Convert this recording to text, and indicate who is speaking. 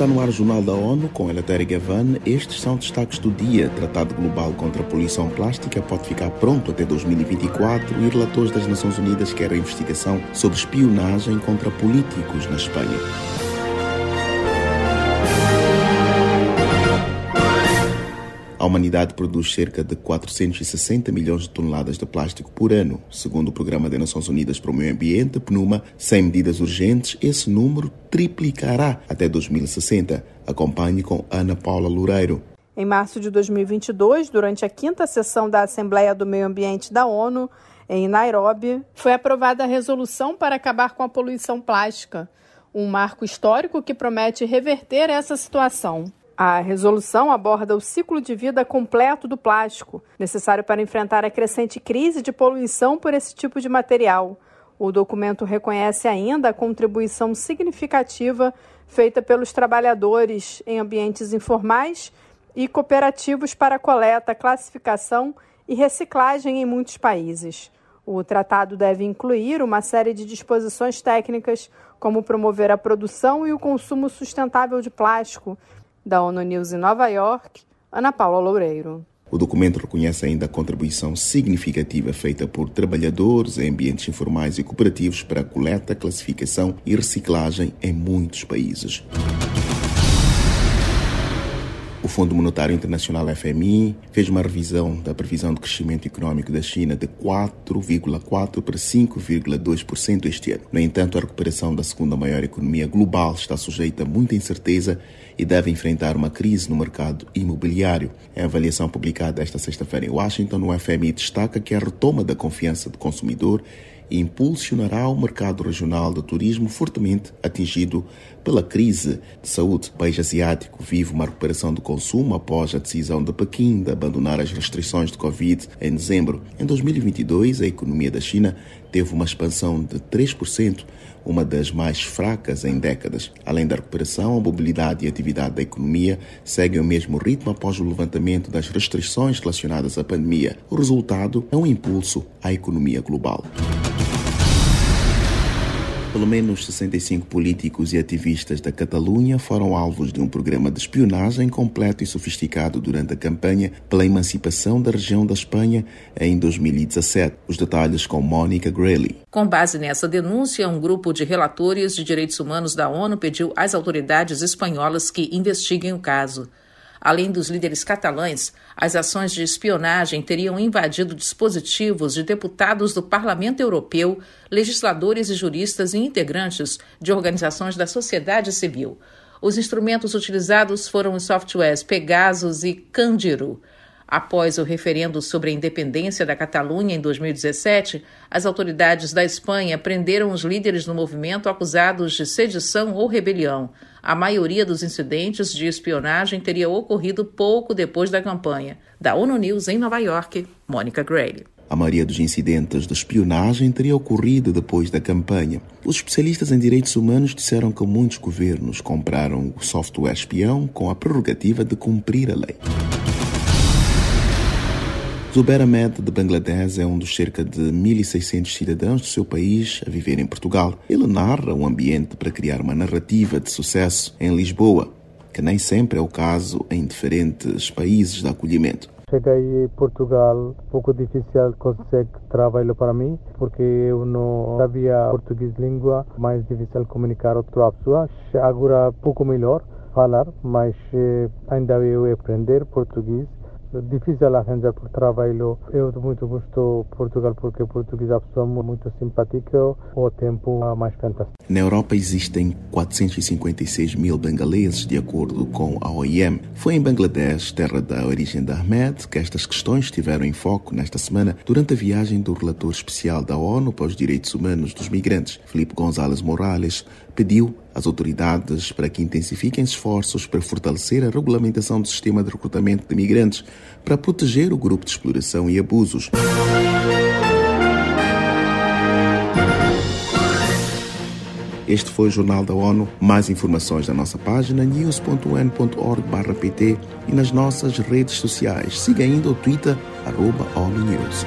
Speaker 1: Está no ar o Jornal da ONU com Elatéria Gavan. Estes são destaques do dia. Tratado Global contra a Poluição Plástica pode ficar pronto até 2024 e relatores das Nações Unidas querem investigação sobre espionagem contra políticos na Espanha. Humanidade produz cerca de 460 milhões de toneladas de plástico por ano. Segundo o Programa das Nações Unidas para o Meio Ambiente, PNUMA, sem medidas urgentes, esse número triplicará até 2060. Acompanhe com Ana Paula Loureiro.
Speaker 2: Em março de 2022, durante a quinta sessão da Assembleia do Meio Ambiente da ONU, em Nairobi, foi aprovada a resolução para acabar com a poluição plástica, um marco histórico que promete reverter essa situação. A resolução aborda o ciclo de vida completo do plástico, necessário para enfrentar a crescente crise de poluição por esse tipo de material. O documento reconhece ainda a contribuição significativa feita pelos trabalhadores em ambientes informais e cooperativos para coleta, classificação e reciclagem em muitos países. O tratado deve incluir uma série de disposições técnicas, como promover a produção e o consumo sustentável de plástico da ONU News em Nova York, Ana Paula Loureiro.
Speaker 1: O documento reconhece ainda a contribuição significativa feita por trabalhadores em ambientes informais e cooperativos para a coleta, classificação e reciclagem em muitos países. O Fundo Monetário Internacional FMI fez uma revisão da previsão de crescimento econômico da China de 4,4 para 5,2% este ano. No entanto, a recuperação da segunda maior economia global está sujeita a muita incerteza e deve enfrentar uma crise no mercado imobiliário. Em avaliação publicada esta sexta-feira em Washington, o FMI destaca que a retoma da confiança do consumidor impulsionará o mercado regional do turismo fortemente atingido pela crise de saúde. O país asiático vive uma recuperação do consumo após a decisão de Pequim de abandonar as restrições de Covid em dezembro. Em 2022, a economia da China teve uma expansão de 3%, uma das mais fracas em décadas. Além da recuperação, a mobilidade e a atividade da economia seguem o mesmo ritmo após o levantamento das restrições relacionadas à pandemia. O resultado é um impulso à economia global. Pelo menos 65 políticos e ativistas da Catalunha foram alvos de um programa de espionagem completo e sofisticado durante a campanha pela emancipação da região da Espanha em 2017. Os detalhes com Mónica Grayley.
Speaker 3: Com base nessa denúncia, um grupo de relatores de direitos humanos da ONU pediu às autoridades espanholas que investiguem o caso. Além dos líderes catalães, as ações de espionagem teriam invadido dispositivos de deputados do Parlamento Europeu, legisladores e juristas e integrantes de organizações da sociedade civil. Os instrumentos utilizados foram os softwares Pegasus e Candiru. Após o referendo sobre a independência da Catalunha em 2017, as autoridades da Espanha prenderam os líderes do movimento acusados de sedição ou rebelião. A maioria dos incidentes de espionagem teria ocorrido pouco depois da campanha. Da ONU News em Nova York, Mônica Gray.
Speaker 1: A maioria dos incidentes de espionagem teria ocorrido depois da campanha. Os especialistas em direitos humanos disseram que muitos governos compraram o software espião com a prerrogativa de cumprir a lei. Zubair Ahmed, de Bangladesh, é um dos cerca de 1.600 cidadãos do seu país a viver em Portugal. Ele narra um ambiente para criar uma narrativa de sucesso em Lisboa, que nem sempre é o caso em diferentes países de acolhimento.
Speaker 4: Cheguei a Portugal, pouco difícil conseguir trabalho para mim, porque eu não sabia português língua, mais difícil comunicar outra pessoa. Agora pouco melhor falar, mas eh, ainda eu aprender português difícil arranjar por trabalho. Eu muito gosto de Portugal porque português é pessoa muito simpática, o tempo é mais fantástico.
Speaker 1: Na Europa existem 456 mil bangaleses, de acordo com a OIM. Foi em Bangladesh, terra da origem da Ahmed, que estas questões estiveram em foco nesta semana durante a viagem do relator especial da ONU para os Direitos Humanos dos Migrantes, Felipe González Morales, pediu às autoridades para que intensifiquem esforços para fortalecer a regulamentação do sistema de recrutamento de migrantes para proteger o grupo de exploração e abusos. Este foi o Jornal da ONU. Mais informações na nossa página news.un.org/pt e nas nossas redes sociais. Siga ainda o Twitter, arroba ONU News.